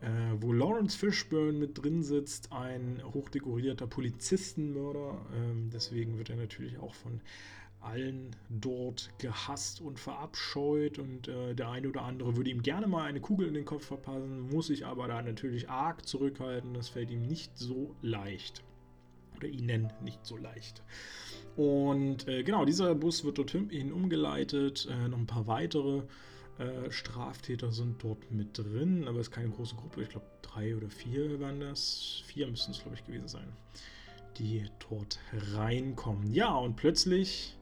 äh, wo Lawrence Fishburne mit drin sitzt, ein hochdekorierter Polizistenmörder. Ähm, deswegen wird er natürlich auch von allen dort gehasst und verabscheut und äh, der eine oder andere würde ihm gerne mal eine Kugel in den Kopf verpassen, muss sich aber da natürlich arg zurückhalten. Das fällt ihm nicht so leicht. Oder ihnen nicht so leicht. Und äh, genau, dieser Bus wird dorthin umgeleitet. Äh, noch ein paar weitere äh, Straftäter sind dort mit drin, aber es ist keine große Gruppe. Ich glaube, drei oder vier waren das. Vier müssten es, glaube ich, gewesen sein, die dort reinkommen. Ja, und plötzlich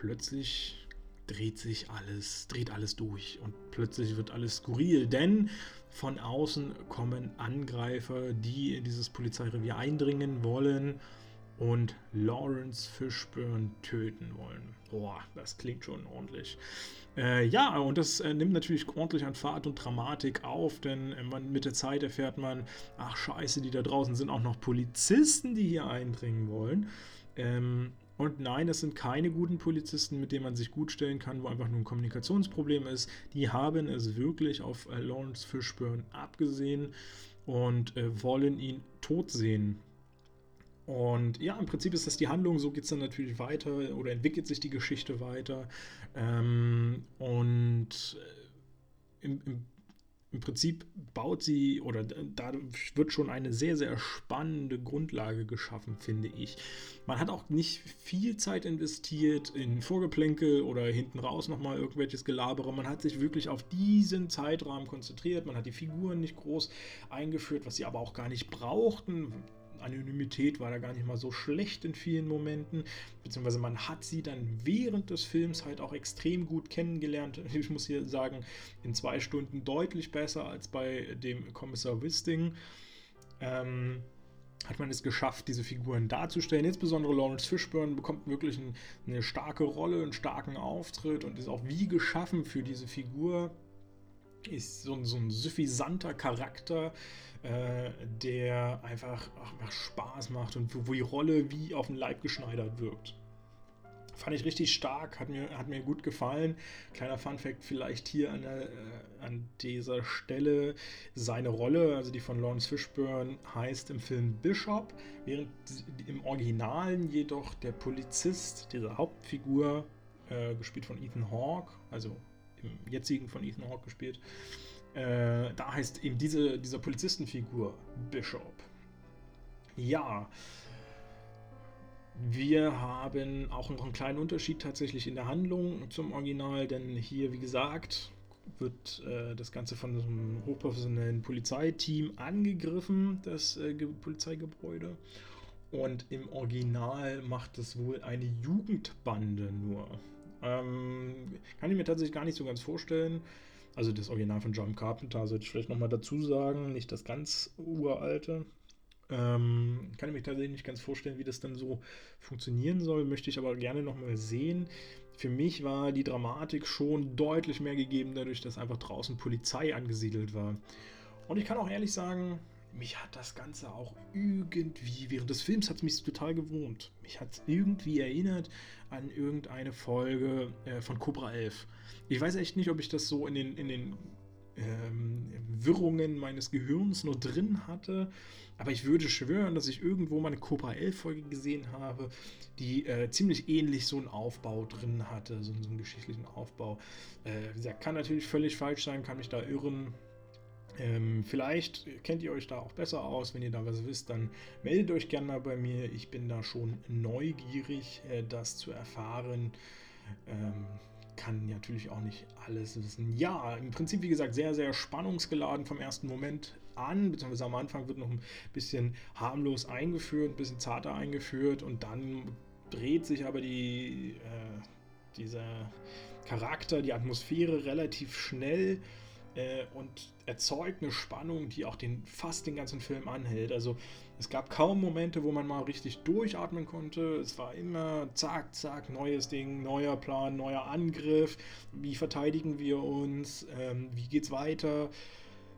plötzlich dreht sich alles, dreht alles durch und plötzlich wird alles skurril, denn von außen kommen Angreifer, die in dieses Polizeirevier eindringen wollen und Lawrence Fishburne töten wollen. Boah, das klingt schon ordentlich. Äh, ja, und das äh, nimmt natürlich ordentlich an Fahrt und Dramatik auf, denn äh, man, mit der Zeit erfährt man, ach scheiße, die da draußen sind auch noch Polizisten, die hier eindringen wollen. Ähm, und nein, das sind keine guten Polizisten, mit denen man sich gut stellen kann, wo einfach nur ein Kommunikationsproblem ist. Die haben es wirklich auf Lawrence Fishburne abgesehen und äh, wollen ihn tot sehen. Und ja, im Prinzip ist das die Handlung, so geht es dann natürlich weiter oder entwickelt sich die Geschichte weiter. Ähm, und äh, im, im im Prinzip baut sie oder da wird schon eine sehr, sehr spannende Grundlage geschaffen, finde ich. Man hat auch nicht viel Zeit investiert in Vorgeplänkel oder hinten raus nochmal irgendwelches Gelabere. Man hat sich wirklich auf diesen Zeitrahmen konzentriert. Man hat die Figuren nicht groß eingeführt, was sie aber auch gar nicht brauchten Anonymität war da gar nicht mal so schlecht in vielen Momenten, beziehungsweise man hat sie dann während des Films halt auch extrem gut kennengelernt. Ich muss hier sagen, in zwei Stunden deutlich besser als bei dem Kommissar Wisting. Ähm, hat man es geschafft, diese Figuren darzustellen. Insbesondere Lawrence Fishburne bekommt wirklich ein, eine starke Rolle, einen starken Auftritt und ist auch wie geschaffen für diese Figur. Ist so, so ein suffisanter Charakter, äh, der einfach, einfach Spaß macht und wo, wo die Rolle wie auf den Leib geschneidert wirkt. Fand ich richtig stark, hat mir, hat mir gut gefallen. Kleiner Fun-Fact: vielleicht hier an, der, äh, an dieser Stelle seine Rolle, also die von Lawrence Fishburne, heißt im Film Bishop, während im Originalen jedoch der Polizist, diese Hauptfigur, äh, gespielt von Ethan Hawke, also im jetzigen von Ethan Hawke gespielt, äh, da heißt eben diese, dieser Polizistenfigur Bishop. Ja, wir haben auch noch einen kleinen Unterschied tatsächlich in der Handlung zum Original, denn hier, wie gesagt, wird äh, das Ganze von einem hochprofessionellen Polizeiteam angegriffen, das äh, Polizeigebäude. Und im Original macht es wohl eine Jugendbande nur. Ähm, kann ich mir tatsächlich gar nicht so ganz vorstellen. Also das Original von John Carpenter sollte ich vielleicht nochmal dazu sagen, nicht das ganz uralte. Ähm, kann ich mir tatsächlich nicht ganz vorstellen, wie das dann so funktionieren soll, möchte ich aber gerne nochmal sehen. Für mich war die Dramatik schon deutlich mehr gegeben, dadurch, dass einfach draußen Polizei angesiedelt war. Und ich kann auch ehrlich sagen, mich hat das Ganze auch irgendwie, während des Films hat es mich total gewohnt. Mich hat es irgendwie erinnert an irgendeine Folge äh, von Cobra 11. Ich weiß echt nicht, ob ich das so in den, in den ähm, Wirrungen meines Gehirns nur drin hatte, aber ich würde schwören, dass ich irgendwo mal eine Cobra 11 Folge gesehen habe, die äh, ziemlich ähnlich so einen Aufbau drin hatte, so, so einen geschichtlichen Aufbau. Äh, wie gesagt, kann natürlich völlig falsch sein, kann mich da irren. Ähm, vielleicht kennt ihr euch da auch besser aus. Wenn ihr da was wisst, dann meldet euch gerne mal bei mir. Ich bin da schon neugierig, äh, das zu erfahren. Ähm, kann natürlich auch nicht alles wissen. Ja, im Prinzip, wie gesagt, sehr, sehr spannungsgeladen vom ersten Moment an, beziehungsweise am Anfang wird noch ein bisschen harmlos eingeführt, ein bisschen zarter eingeführt und dann dreht sich aber die, äh, dieser Charakter, die Atmosphäre relativ schnell äh, und erzeugt eine Spannung, die auch den, fast den ganzen Film anhält. Also es gab kaum Momente, wo man mal richtig durchatmen konnte. Es war immer zack, zack, neues Ding, neuer Plan, neuer Angriff. Wie verteidigen wir uns? Ähm, wie geht's weiter?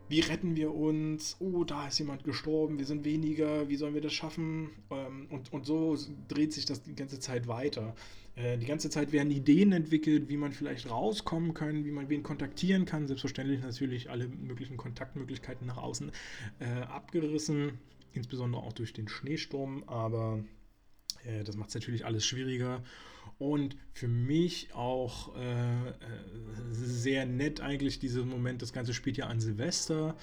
Wie retten wir uns? Oh, da ist jemand gestorben, wir sind weniger, wie sollen wir das schaffen? Ähm, und, und so dreht sich das die ganze Zeit weiter. Äh, die ganze Zeit werden Ideen entwickelt, wie man vielleicht rauskommen kann, wie man wen kontaktieren kann. Selbstverständlich natürlich alle möglichen Kontaktmöglichkeiten nach außen äh, abgerissen, insbesondere auch durch den Schneesturm, aber äh, das macht es natürlich alles schwieriger. Und für mich auch äh, äh, sehr nett eigentlich dieser Moment. Das Ganze spielt ja an Silvester.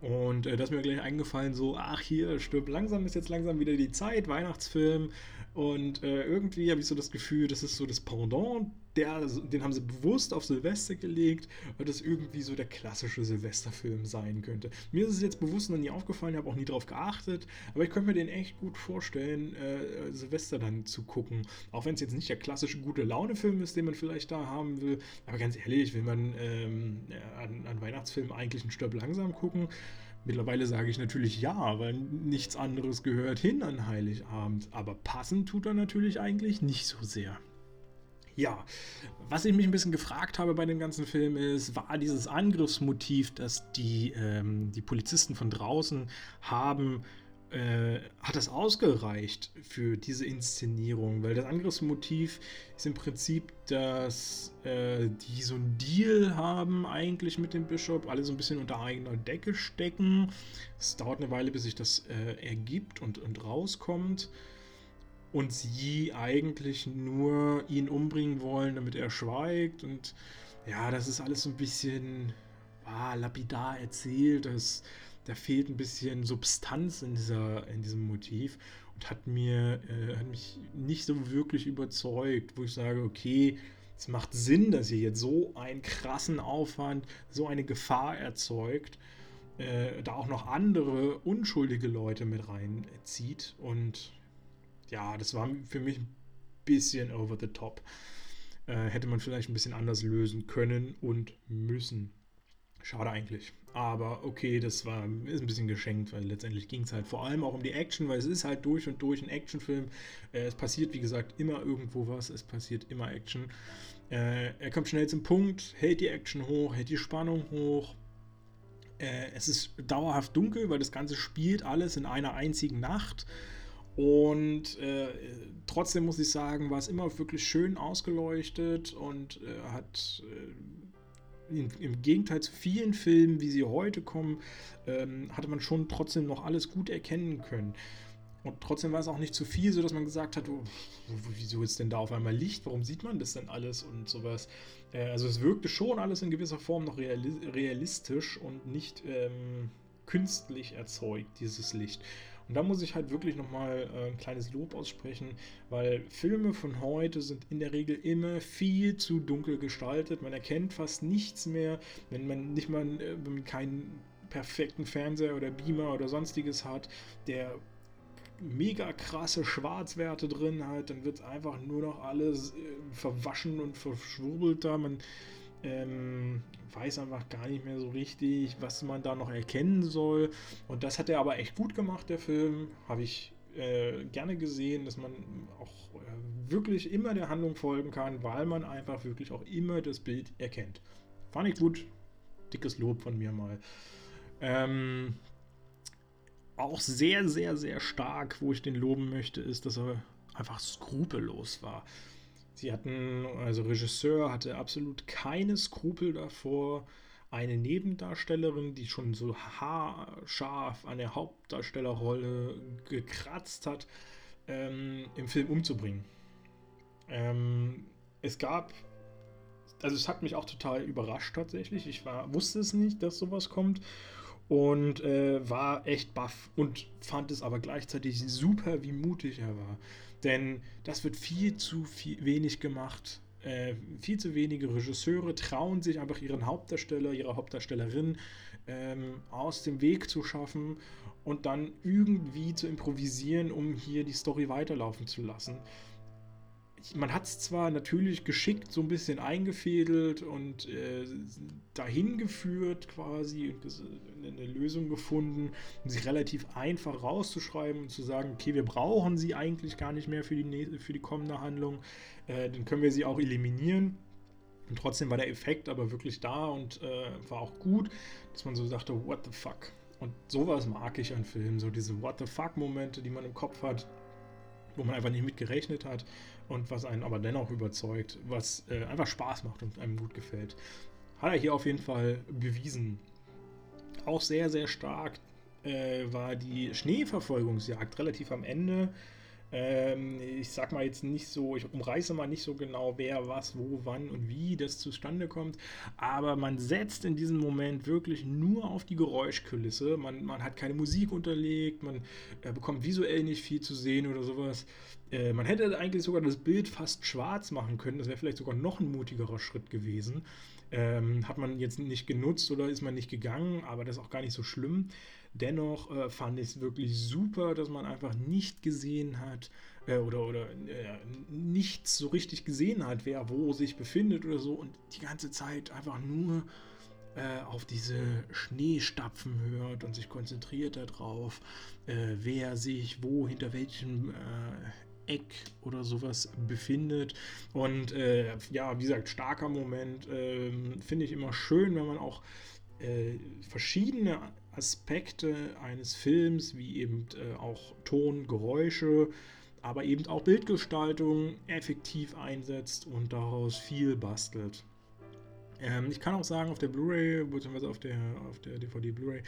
Und äh, das ist mir gleich eingefallen, so, ach hier, stirbt langsam, ist jetzt langsam wieder die Zeit, Weihnachtsfilm. Und äh, irgendwie habe ich so das Gefühl, das ist so das Pendant, der, den haben sie bewusst auf Silvester gelegt, weil das irgendwie so der klassische Silvesterfilm sein könnte. Mir ist es jetzt bewusst noch nie aufgefallen, ich habe auch nie drauf geachtet, aber ich könnte mir den echt gut vorstellen, äh, Silvester dann zu gucken. Auch wenn es jetzt nicht der klassische gute Laune-Film ist, den man vielleicht da haben will. Aber ganz ehrlich, will man ähm, an, an Weihnachtsfilmen eigentlich einen Stirb langsam gucken, Mittlerweile sage ich natürlich ja, weil nichts anderes gehört hin an Heiligabend. Aber passend tut er natürlich eigentlich nicht so sehr. Ja, was ich mich ein bisschen gefragt habe bei dem ganzen Film ist, war dieses Angriffsmotiv, das die, ähm, die Polizisten von draußen haben, äh, hat das ausgereicht für diese Inszenierung? Weil das Angriffsmotiv ist im Prinzip, dass äh, die so einen Deal haben eigentlich mit dem Bischof, alle so ein bisschen unter eigener Decke stecken. Es dauert eine Weile, bis sich das äh, ergibt und, und rauskommt. Und sie eigentlich nur ihn umbringen wollen, damit er schweigt. Und ja, das ist alles so ein bisschen ah, lapidar erzählt. Das da fehlt ein bisschen Substanz in, dieser, in diesem Motiv und hat mir äh, hat mich nicht so wirklich überzeugt, wo ich sage, okay, es macht Sinn, dass ihr jetzt so einen krassen Aufwand, so eine Gefahr erzeugt, äh, da auch noch andere unschuldige Leute mit reinzieht. Und ja, das war für mich ein bisschen over the top. Äh, hätte man vielleicht ein bisschen anders lösen können und müssen. Schade eigentlich. Aber okay, das war ist ein bisschen geschenkt, weil letztendlich ging es halt vor allem auch um die Action, weil es ist halt durch und durch ein Actionfilm. Äh, es passiert, wie gesagt, immer irgendwo was. Es passiert immer Action. Äh, er kommt schnell zum Punkt, hält die Action hoch, hält die Spannung hoch. Äh, es ist dauerhaft dunkel, weil das Ganze spielt alles in einer einzigen Nacht. Und äh, trotzdem muss ich sagen, war es immer wirklich schön ausgeleuchtet und äh, hat äh, im Gegenteil zu vielen Filmen, wie sie heute kommen, ähm, hatte man schon trotzdem noch alles gut erkennen können. Und trotzdem war es auch nicht zu viel, sodass man gesagt hat, oh, wieso ist denn da auf einmal Licht? Warum sieht man das denn alles und sowas? Äh, also es wirkte schon alles in gewisser Form noch realistisch und nicht ähm, künstlich erzeugt, dieses Licht. Und da muss ich halt wirklich nochmal äh, ein kleines Lob aussprechen, weil Filme von heute sind in der Regel immer viel zu dunkel gestaltet. Man erkennt fast nichts mehr, wenn man nicht mal äh, keinen perfekten Fernseher oder Beamer oder sonstiges hat, der mega krasse Schwarzwerte drin hat, dann wird einfach nur noch alles äh, verwaschen und verschwurbelt da. Man ähm, weiß einfach gar nicht mehr so richtig, was man da noch erkennen soll. Und das hat er aber echt gut gemacht, der Film. Habe ich äh, gerne gesehen, dass man auch äh, wirklich immer der Handlung folgen kann, weil man einfach wirklich auch immer das Bild erkennt. Fand ich gut. Dickes Lob von mir mal. Ähm, auch sehr, sehr, sehr stark, wo ich den loben möchte, ist, dass er einfach skrupellos war. Sie hatten, also Regisseur hatte absolut keine Skrupel davor, eine Nebendarstellerin, die schon so haarscharf an der Hauptdarstellerrolle gekratzt hat, ähm, im Film umzubringen. Ähm, es gab, also es hat mich auch total überrascht tatsächlich. Ich war, wusste es nicht, dass sowas kommt und äh, war echt baff und fand es aber gleichzeitig super, wie mutig er war. Denn das wird viel zu viel, wenig gemacht. Äh, viel zu wenige Regisseure trauen sich einfach ihren Hauptdarsteller, ihre Hauptdarstellerin ähm, aus dem Weg zu schaffen und dann irgendwie zu improvisieren, um hier die Story weiterlaufen zu lassen man hat es zwar natürlich geschickt so ein bisschen eingefädelt und äh, dahin geführt quasi und eine Lösung gefunden, um sich relativ einfach rauszuschreiben und zu sagen, okay, wir brauchen sie eigentlich gar nicht mehr für die, für die kommende Handlung, äh, dann können wir sie auch eliminieren. Und trotzdem war der Effekt aber wirklich da und äh, war auch gut, dass man so dachte, what the fuck. Und sowas mag ich an Filmen, so diese What the fuck-Momente, die man im Kopf hat wo man einfach nicht mit gerechnet hat und was einen aber dennoch überzeugt, was äh, einfach Spaß macht und einem gut gefällt. Hat er hier auf jeden Fall bewiesen. Auch sehr, sehr stark äh, war die Schneeverfolgungsjagd relativ am Ende. Ähm, ich sag mal jetzt nicht so, ich umreiße mal nicht so genau, wer was, wo, wann und wie das zustande kommt, aber man setzt in diesem Moment wirklich nur auf die Geräuschkulisse. Man, man hat keine Musik unterlegt, man äh, bekommt visuell nicht viel zu sehen oder sowas. Äh, man hätte eigentlich sogar das Bild fast schwarz machen können, das wäre vielleicht sogar noch ein mutigerer Schritt gewesen. Ähm, hat man jetzt nicht genutzt oder ist man nicht gegangen, aber das ist auch gar nicht so schlimm. Dennoch äh, fand ich es wirklich super, dass man einfach nicht gesehen hat äh, oder, oder äh, nichts so richtig gesehen hat, wer wo sich befindet oder so und die ganze Zeit einfach nur äh, auf diese Schneestapfen hört und sich konzentriert darauf, äh, wer sich wo hinter welchem äh, Eck oder sowas befindet. Und ja, wie gesagt, starker Moment. Äh, Finde ich immer schön, wenn man auch verschiedene Aspekte eines Films, wie eben äh, auch Ton, Geräusche, aber eben auch Bildgestaltung effektiv einsetzt und daraus viel bastelt. Ähm, ich kann auch sagen, auf der Blu-ray, beziehungsweise auf der, auf der DVD Blu-ray,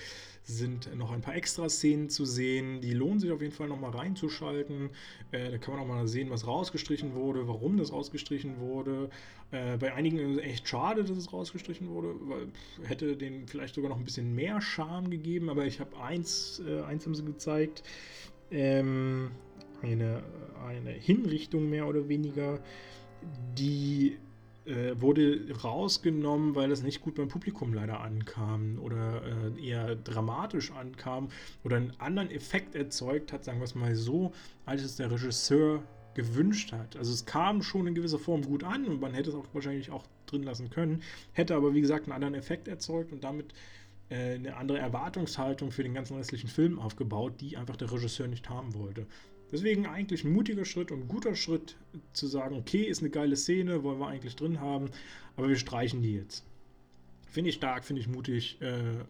sind noch ein paar Extra-Szenen zu sehen. Die lohnen sich auf jeden Fall nochmal reinzuschalten. Äh, da kann man auch mal sehen, was rausgestrichen wurde, warum das rausgestrichen wurde. Äh, bei einigen ist es echt schade, dass es rausgestrichen wurde, weil pff, hätte den vielleicht sogar noch ein bisschen mehr Charme gegeben. Aber ich habe eins, äh, eins haben sie gezeigt. Ähm, eine, eine Hinrichtung mehr oder weniger, die äh, wurde rausgenommen, weil es nicht gut beim Publikum leider ankam oder äh, eher dramatisch ankam oder einen anderen Effekt erzeugt hat, sagen wir es mal so, als es der Regisseur gewünscht hat. Also es kam schon in gewisser Form gut an und man hätte es auch wahrscheinlich auch drin lassen können, hätte aber wie gesagt einen anderen Effekt erzeugt und damit äh, eine andere Erwartungshaltung für den ganzen restlichen Film aufgebaut, die einfach der Regisseur nicht haben wollte. Deswegen eigentlich ein mutiger Schritt und guter Schritt zu sagen, okay, ist eine geile Szene, wollen wir eigentlich drin haben, aber wir streichen die jetzt. Finde ich stark, finde ich mutig. Äh,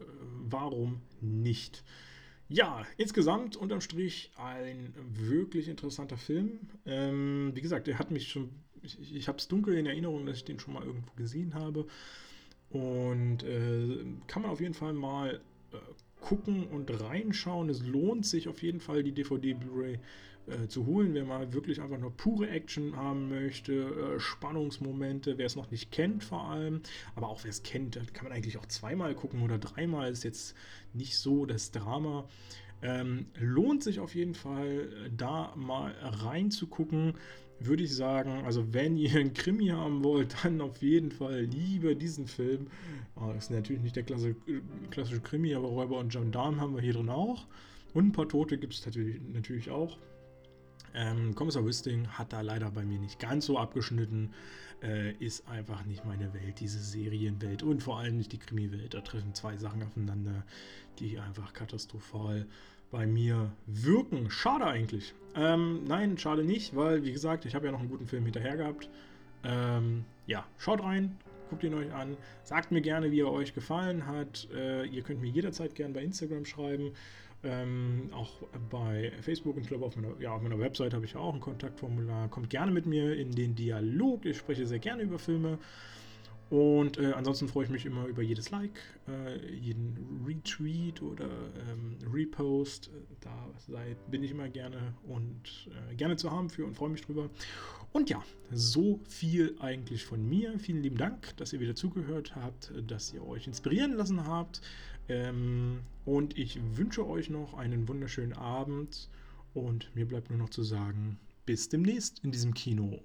warum nicht? Ja, insgesamt unterm Strich ein wirklich interessanter Film. Ähm, wie gesagt, er hat mich schon, ich, ich habe es dunkel in Erinnerung, dass ich den schon mal irgendwo gesehen habe. Und äh, kann man auf jeden Fall mal äh, gucken und reinschauen. Es lohnt sich auf jeden Fall, die DVD Blu-ray äh, zu holen, wer mal wirklich einfach nur pure Action haben möchte, äh, Spannungsmomente, wer es noch nicht kennt vor allem, aber auch wer es kennt, kann man eigentlich auch zweimal gucken oder dreimal, ist jetzt nicht so das Drama. Ähm, lohnt sich auf jeden Fall, äh, da mal reinzugucken würde ich sagen, also wenn ihr einen Krimi haben wollt, dann auf jeden Fall lieber diesen Film. Oh, das ist natürlich nicht der klassische, klassische Krimi, aber Räuber und Gendarm haben wir hier drin auch. Und ein paar Tote gibt es natürlich, natürlich auch. Ähm, Kommissar Wisting hat da leider bei mir nicht ganz so abgeschnitten. Äh, ist einfach nicht meine Welt, diese Serienwelt und vor allem nicht die Krimi-Welt. Da treffen zwei Sachen aufeinander, die einfach katastrophal bei mir wirken. Schade eigentlich. Ähm, nein, schade nicht, weil, wie gesagt, ich habe ja noch einen guten Film hinterher gehabt. Ähm, ja, schaut rein, guckt ihn euch an. Sagt mir gerne, wie er euch gefallen hat. Äh, ihr könnt mir jederzeit gerne bei Instagram schreiben. Ähm, auch bei Facebook und ich glaube auf meiner, ja, auf meiner Website habe ich auch ein Kontaktformular. Kommt gerne mit mir in den Dialog. Ich spreche sehr gerne über Filme. Und äh, ansonsten freue ich mich immer über jedes Like, äh, jeden Retweet oder ähm, Repost. Da sei, bin ich immer gerne und äh, gerne zu haben für und freue mich drüber. Und ja, so viel eigentlich von mir. Vielen lieben Dank, dass ihr wieder zugehört habt, dass ihr euch inspirieren lassen habt. Ähm, und ich wünsche euch noch einen wunderschönen Abend. Und mir bleibt nur noch zu sagen, bis demnächst in diesem Kino.